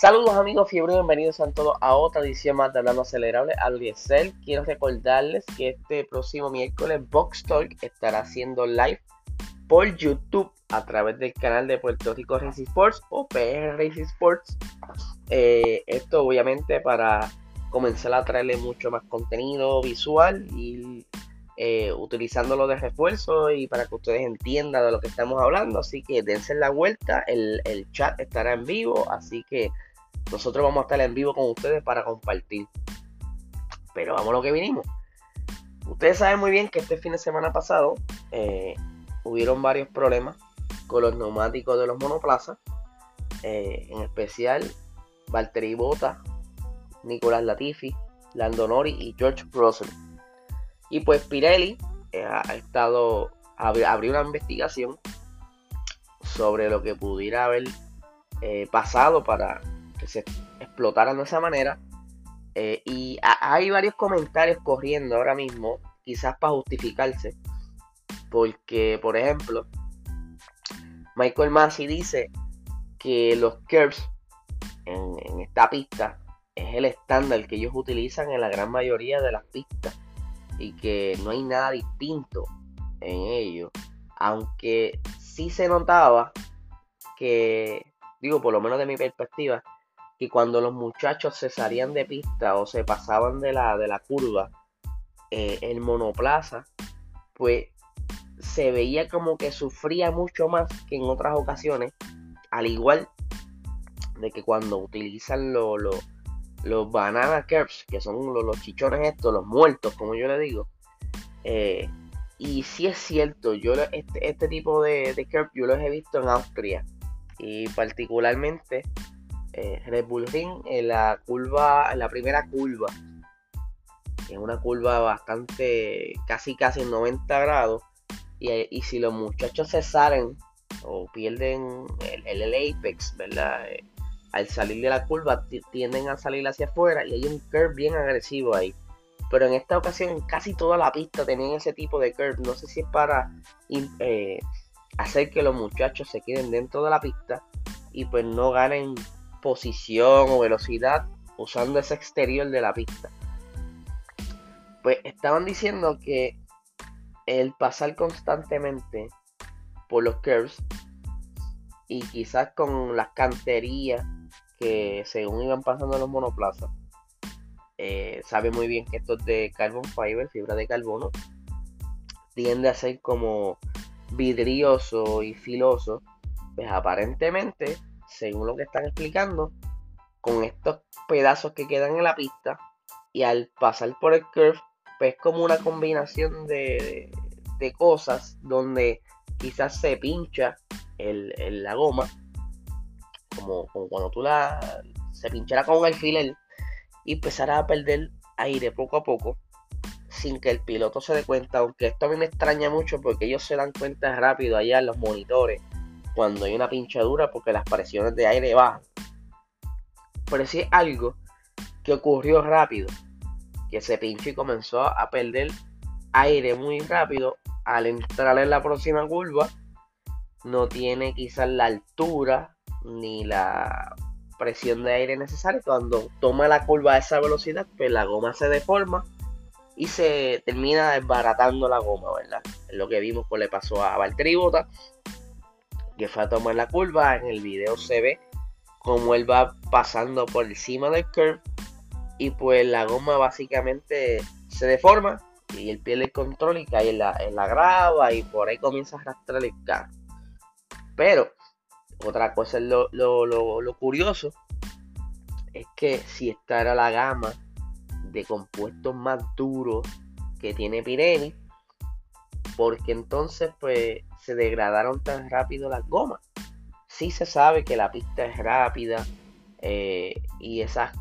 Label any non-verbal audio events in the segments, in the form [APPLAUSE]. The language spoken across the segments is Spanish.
Saludos amigos fiebre, bienvenidos a todos a otra edición más de Hablando Acelerable al Diesel. Quiero recordarles que este próximo miércoles Box Talk estará haciendo live por YouTube a través del canal de Puerto Rico Racing Sports o PR Racing Sports. Eh, esto obviamente para comenzar a traerle mucho más contenido visual y eh, utilizándolo de refuerzo y para que ustedes entiendan de lo que estamos hablando. Así que dense la vuelta, el, el chat estará en vivo, así que nosotros vamos a estar en vivo con ustedes para compartir. Pero vamos a lo que vinimos. Ustedes saben muy bien que este fin de semana pasado eh, hubieron varios problemas con los neumáticos de los monoplazas. Eh, en especial Valtteri Bota, Nicolás Latifi, Lando Nori y George Russell. Y pues Pirelli eh, ha estado abrió una investigación sobre lo que pudiera haber pasado para se explotaran de esa manera. Eh, y hay varios comentarios corriendo ahora mismo, quizás para justificarse. Porque, por ejemplo, Michael Massey dice que los curves en, esta pista es el estándar que ellos utilizan en la gran mayoría de las pistas. Y que no hay nada distinto en ello. Aunque sí se notaba que, digo, por lo menos de mi perspectiva, y cuando los muchachos se salían de pista o se pasaban de la, de la curva eh, el monoplaza, pues se veía como que sufría mucho más que en otras ocasiones, al igual de que cuando utilizan los banana curves, que son los, chichones estos, los muertos, como yo le digo. Eh, y si es cierto, yo este, este tipo de, de curve yo los he visto en Austria. Y particularmente eh, Red Bull Ring en la curva, en la primera curva, es una curva bastante, casi casi en 90 grados, y, si los muchachos se salen o pierden el, el, apex, ¿verdad? Eh, al salir de la curva tienden a salir hacia afuera y hay un curve bien agresivo ahí. Pero en esta ocasión casi toda la pista tenía ese tipo de curve. No sé si es para eh, hacer que los muchachos se queden dentro de la pista y pues no ganen posición o velocidad usando ese exterior de la pista. Pues estaban diciendo que el pasar constantemente por los curves y quizás con las canterías que según iban pasando los monoplazas, eh, sabe muy bien que esto es de carbon fiber, fibra de carbono, tiende a ser como vidrioso y filoso. Pues aparentemente según lo que están explicando, con estos pedazos que quedan en la pista y al pasar por el curve, pues es como una combinación de, cosas donde quizás se pincha el, la goma, como, cuando tú la se pinchara con un alfiler y empezará a perder aire poco a poco sin que el piloto se dé cuenta, aunque esto a mí me extraña mucho porque ellos se dan cuenta rápido allá en los monitores cuando hay una pinchadura porque las presiones de aire bajan. Pero si es algo que ocurrió rápido, que se pinchó y comenzó a perder aire muy rápido al entrar en la próxima curva, no tiene quizás la altura ni la presión de aire necesaria. Cuando toma la curva a esa velocidad, pues la goma se deforma y se termina desbaratando la goma, ¿verdad? Es lo que vimos que le pasó a Valtteri que fue a tomar la curva. En el video se ve como él va pasando por encima del curve y pues la goma básicamente se deforma y él pierde el control y cae en la, en la grava y por ahí comienza a arrastrar el carro. Pero otra cosa es lo, lo, curioso es que si esta era la gama de compuestos más duros que tiene Pirelli, porque entonces pues se degradaron tan rápido las gomas. Sí se sabe que la pista es rápida eh, y esa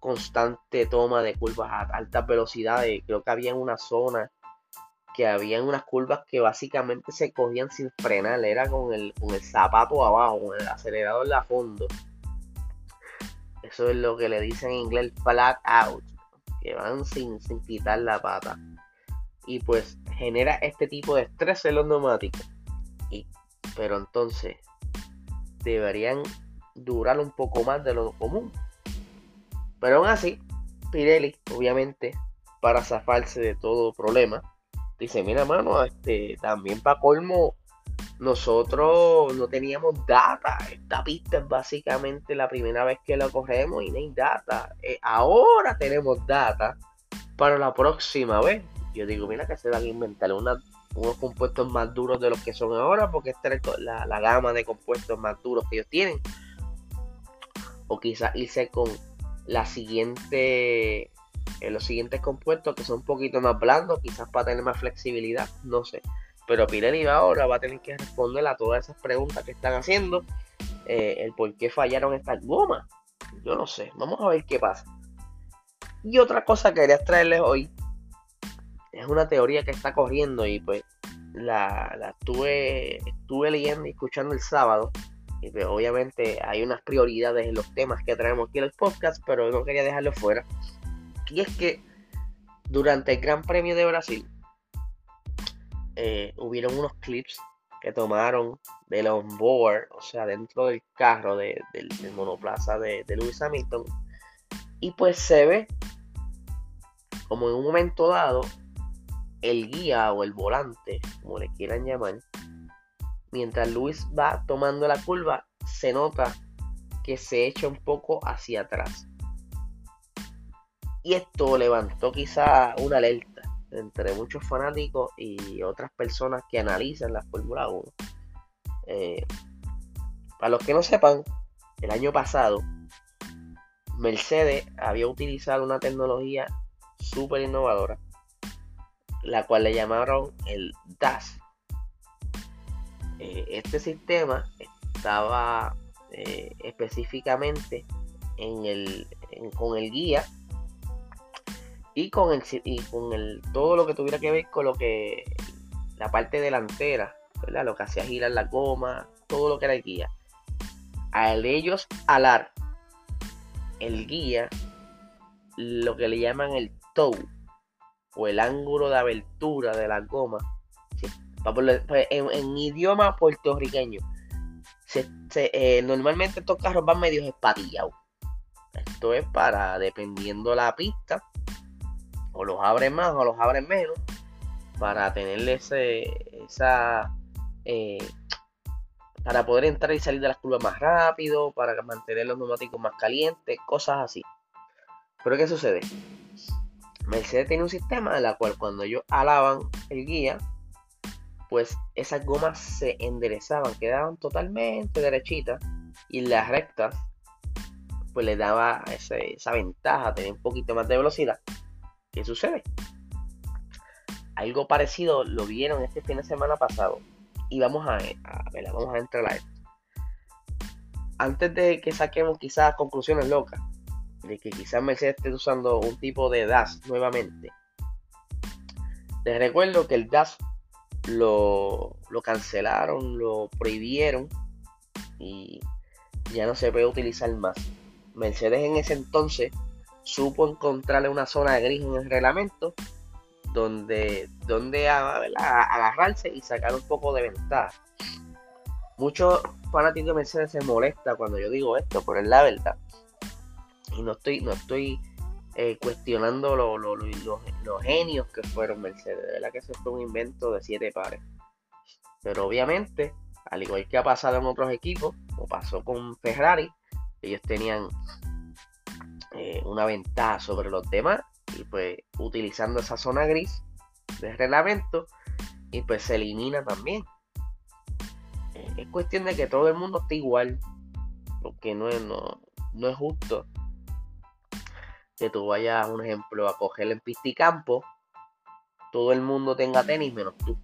constante toma de curvas a altas velocidades, creo que había una zona que había unas curvas que básicamente se cogían sin frenar, era con el, con el zapato abajo, con el acelerador a fondo. Eso es lo que le dicen en inglés flat out, que van sin, sin quitar la pata y pues genera este tipo de estrés en los neumáticos. Pero entonces deberían durar un poco más de lo común. Pero aún así, Pirelli, obviamente, para zafarse de todo problema, dice, mira mano, este, también para colmo, nosotros no teníamos data. Esta pista es básicamente la primera vez que la corremos y no hay data. Eh, ahora tenemos data para la próxima vez. Yo digo, mira que se van a inventar unos compuestos más duros de los que son ahora, porque esta es la, la gama de compuestos más duros que ellos tienen. O quizás irse con la siguiente en los siguientes compuestos que son un poquito más blandos, quizás para tener más flexibilidad, no sé. Pero Pirelli ahora va a tener que responder a todas esas preguntas que están haciendo. Eh, el por qué fallaron estas gomas. Yo no sé. Vamos a ver qué pasa. Y otra cosa que quería traerles hoy es una teoría que está corriendo y pues la, la estuve, estuve leyendo y escuchando el sábado. Y pues, obviamente hay unas prioridades en los temas que traemos aquí en el podcast, pero no quería dejarlo fuera. Y es que durante el Gran Premio de Brasil eh, hubieron unos clips que tomaron del onboard, o sea, dentro del carro del, monoplaza de, de Lewis Hamilton. Y pues se ve como en un momento dado el guía o el volante, como le quieran llamar, mientras Luis va tomando la curva, se nota que se echa un poco hacia atrás. Y esto levantó quizá una alerta entre muchos fanáticos y otras personas que analizan la Fórmula 1. Eh, para los que no sepan, el año pasado Mercedes había utilizado una tecnología súper innovadora, la cual le llamaron el DAS. Eh, este sistema estaba eh, específicamente en el, con el guía y con el y con el todo lo que tuviera que ver con lo que la parte delantera, ¿verdad? Lo que hacía girar la goma, todo lo que era el guía. Al ellos alar el guía, lo que le llaman el toe o el ángulo de abertura de la goma, pues, en, idioma puertorriqueño, eh, normalmente estos carros van medio espatillados. Esto es para, dependiendo la pista, o los abren más o los abren menos para tenerle ese, esa eh, para poder entrar y salir de las curvas más rápido, para mantener los neumáticos más calientes, cosas así. Pero ¿qué sucede? Mercedes tiene un sistema en la cual cuando ellos alaban el guía, pues esas gomas se enderezaban, quedaban totalmente derechitas y las rectas pues le daba esa ventaja, tener un poquito más de velocidad. ¿Qué sucede? Algo parecido lo vieron este fin de semana pasado. Y vamos a, ver, vamos a entrar a esto. Antes de que saquemos quizás conclusiones locas, de que quizás Mercedes esté usando un tipo de DAS nuevamente. Les recuerdo que el DAS lo, cancelaron, lo prohibieron y ya no se puede utilizar más. Mercedes en ese entonces supo encontrarle una zona gris en el reglamento donde, donde agarrarse y sacar un poco de ventaja. Muchos fanáticos de Mercedes se molesta cuando yo digo esto, pero es la verdad. Y no estoy, no estoy eh, cuestionando los genios que fueron Mercedes. De verdad que eso fue un invento de siete pares. Pero obviamente, al igual que ha pasado en otros equipos, o pasó con Ferrari, ellos tenían eh, una ventaja sobre los demás y pues utilizando esa zona gris de reglamento y pues se elimina también. Eh, es cuestión de que todo el mundo esté igual porque no es, no, es justo que tú vayas, un ejemplo, a coger en pista y campo, todo el mundo tenga tenis menos tú.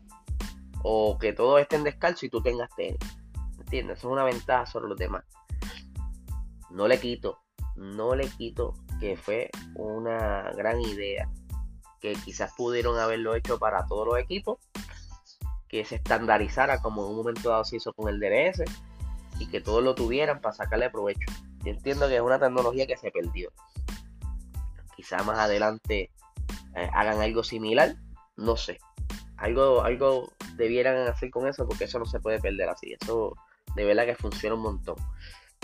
O que todos estén descalzos y tú tengas tenis. ¿Entiendes? Eso es una ventaja sobre los demás. No le quito no le quito que fue una gran idea, que quizás pudieron haberlo hecho para todos los equipos, que se estandarizara como en un momento dado se hizo con el DRS y que todos lo tuvieran para sacarle provecho. Yo entiendo que es una tecnología que se perdió. Quizás más adelante eh, hagan algo similar, no sé. Algo, algo debieran hacer con eso porque eso no se puede perder así. Eso de verdad que funciona un montón.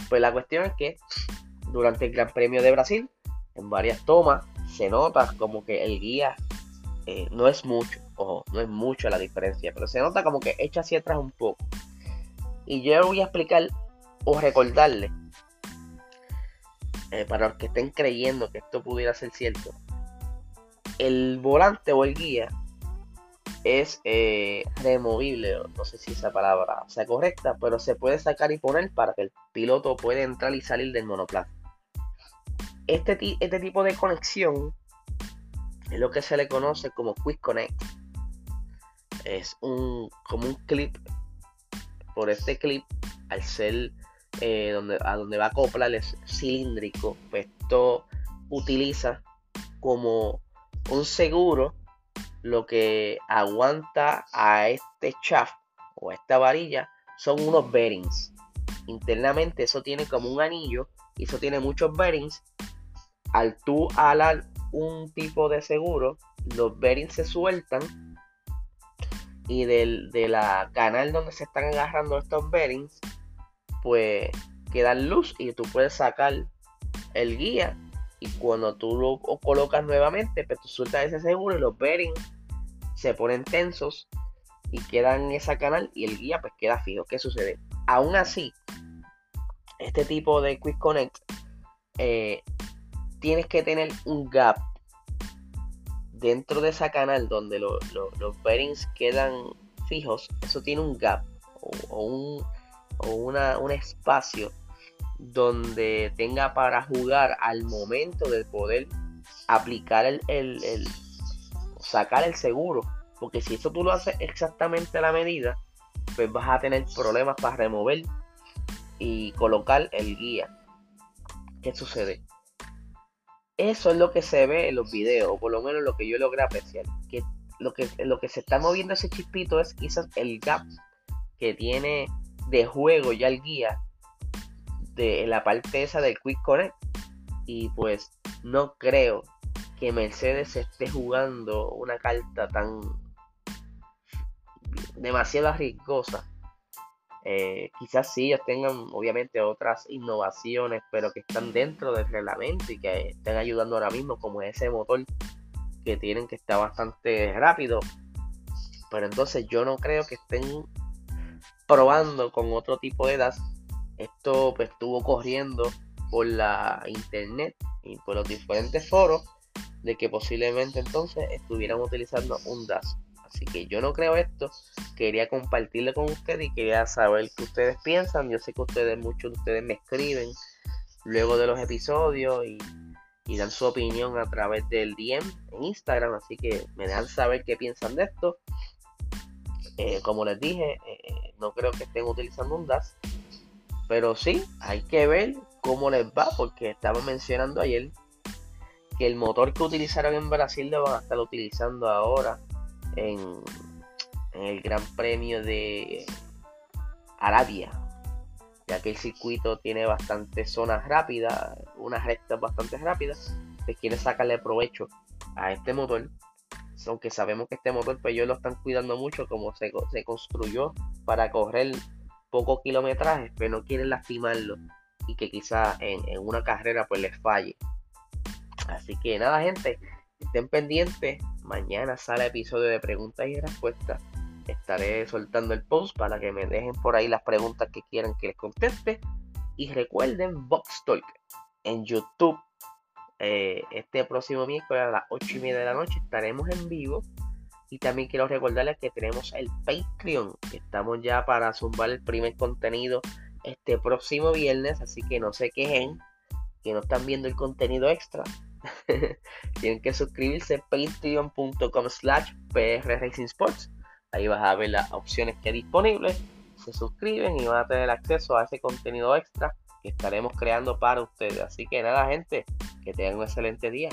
Pues la cuestión es que durante el Gran Premio de Brasil, en varias tomas, se nota como que el guía eh, no es mucho, ojo, no es mucho la diferencia, pero se nota como que echa hacia atrás un poco. Y yo voy a explicar o recordarle, eh, para los que estén creyendo que esto pudiera ser cierto, el volante o el guía es eh, removible, no sé si esa palabra sea correcta, pero se puede sacar y poner para que el piloto pueda entrar y salir del monoplaza. Este, este tipo de conexión es lo que se le conoce como Quick Connect. Es un, como un clip. Por este clip, al ser eh, donde, a donde va a es cilíndrico, pues esto utiliza como un seguro lo que aguanta a este shaft o esta varilla son unos bearings. Internamente eso tiene como un anillo y eso tiene muchos bearings. Al tú alar un tipo de seguro, los bearings se sueltan y del, de la canal donde se están agarrando estos bearings, pues quedan luz y tú puedes sacar el guía y cuando tú lo colocas nuevamente, pues tú sueltas ese seguro y los bearings se ponen tensos y quedan en esa canal y el guía pues queda fijo. ¿Qué sucede? Aún así, este tipo de Quick Connect eh, tienes que tener un gap dentro de esa canal donde los bearings quedan fijos. Eso tiene un gap o, un, un espacio donde tenga para jugar al momento de poder aplicar el, el, sacar el seguro. Porque si eso tú lo haces exactamente a la medida, pues vas a tener problemas para remover y colocar el guía. ¿Qué sucede? Eso es lo que se ve en los videos, o por lo menos lo que yo logré apreciar. Que lo que, lo que se está moviendo ese chispito es quizás el gap que tiene de juego ya el guía de la parte esa del Quick Connect. Y pues no creo que Mercedes esté jugando una carta tan demasiado arriesgosa. Eh, quizás sí ellos tengan obviamente otras innovaciones, pero que están dentro del reglamento y que estén ayudando ahora mismo, como ese motor que tienen que está bastante rápido. Pero entonces yo no creo que estén probando con otro tipo de DAS esto pues estuvo corriendo por la internet y por los diferentes foros de que posiblemente entonces estuvieran utilizando un DAS. Así que yo no creo esto. Quería compartirlo con ustedes y quería saber qué ustedes piensan. Yo sé que ustedes, muchos de ustedes me escriben luego de los episodios y, dan su opinión a través del DM en Instagram. Así que me dejan saber qué piensan de esto. Eh, como les dije, eh, no creo que estén utilizando un DAS. Pero sí, hay que ver cómo les va, porque estaba mencionando ayer que el motor que utilizaron en Brasil lo van a estar utilizando ahora en, el Gran Premio de Arabia, ya que el circuito tiene bastantes zonas rápidas, unas rectas bastante rápidas, que quiere sacarle provecho a este motor. Aunque sabemos que este motor, pues ellos lo están cuidando mucho, como se, se construyó para correr poco kilometraje, pero no quieren lastimarlo y que quizá en, una carrera pues les falle. Así que nada, gente, estén pendientes. Mañana sale episodio de preguntas y respuestas. Estaré soltando el post para que me dejen por ahí las preguntas que quieran que les conteste. Y recuerden Box Talk en YouTube. Eh, este próximo miércoles a las 8 y media de la noche estaremos en vivo y también quiero recordarles que tenemos el Patreon, que estamos ya para zumbar el primer contenido este próximo viernes, así que no se quejen que no están viendo el contenido extra. [LAUGHS] Tienen que suscribirse patreon.com slash Sports. Ahí vas a ver las opciones que hay disponibles. Se suscriben y van a tener acceso a ese contenido extra que estaremos creando para ustedes. Así que nada, gente, que tengan un excelente día.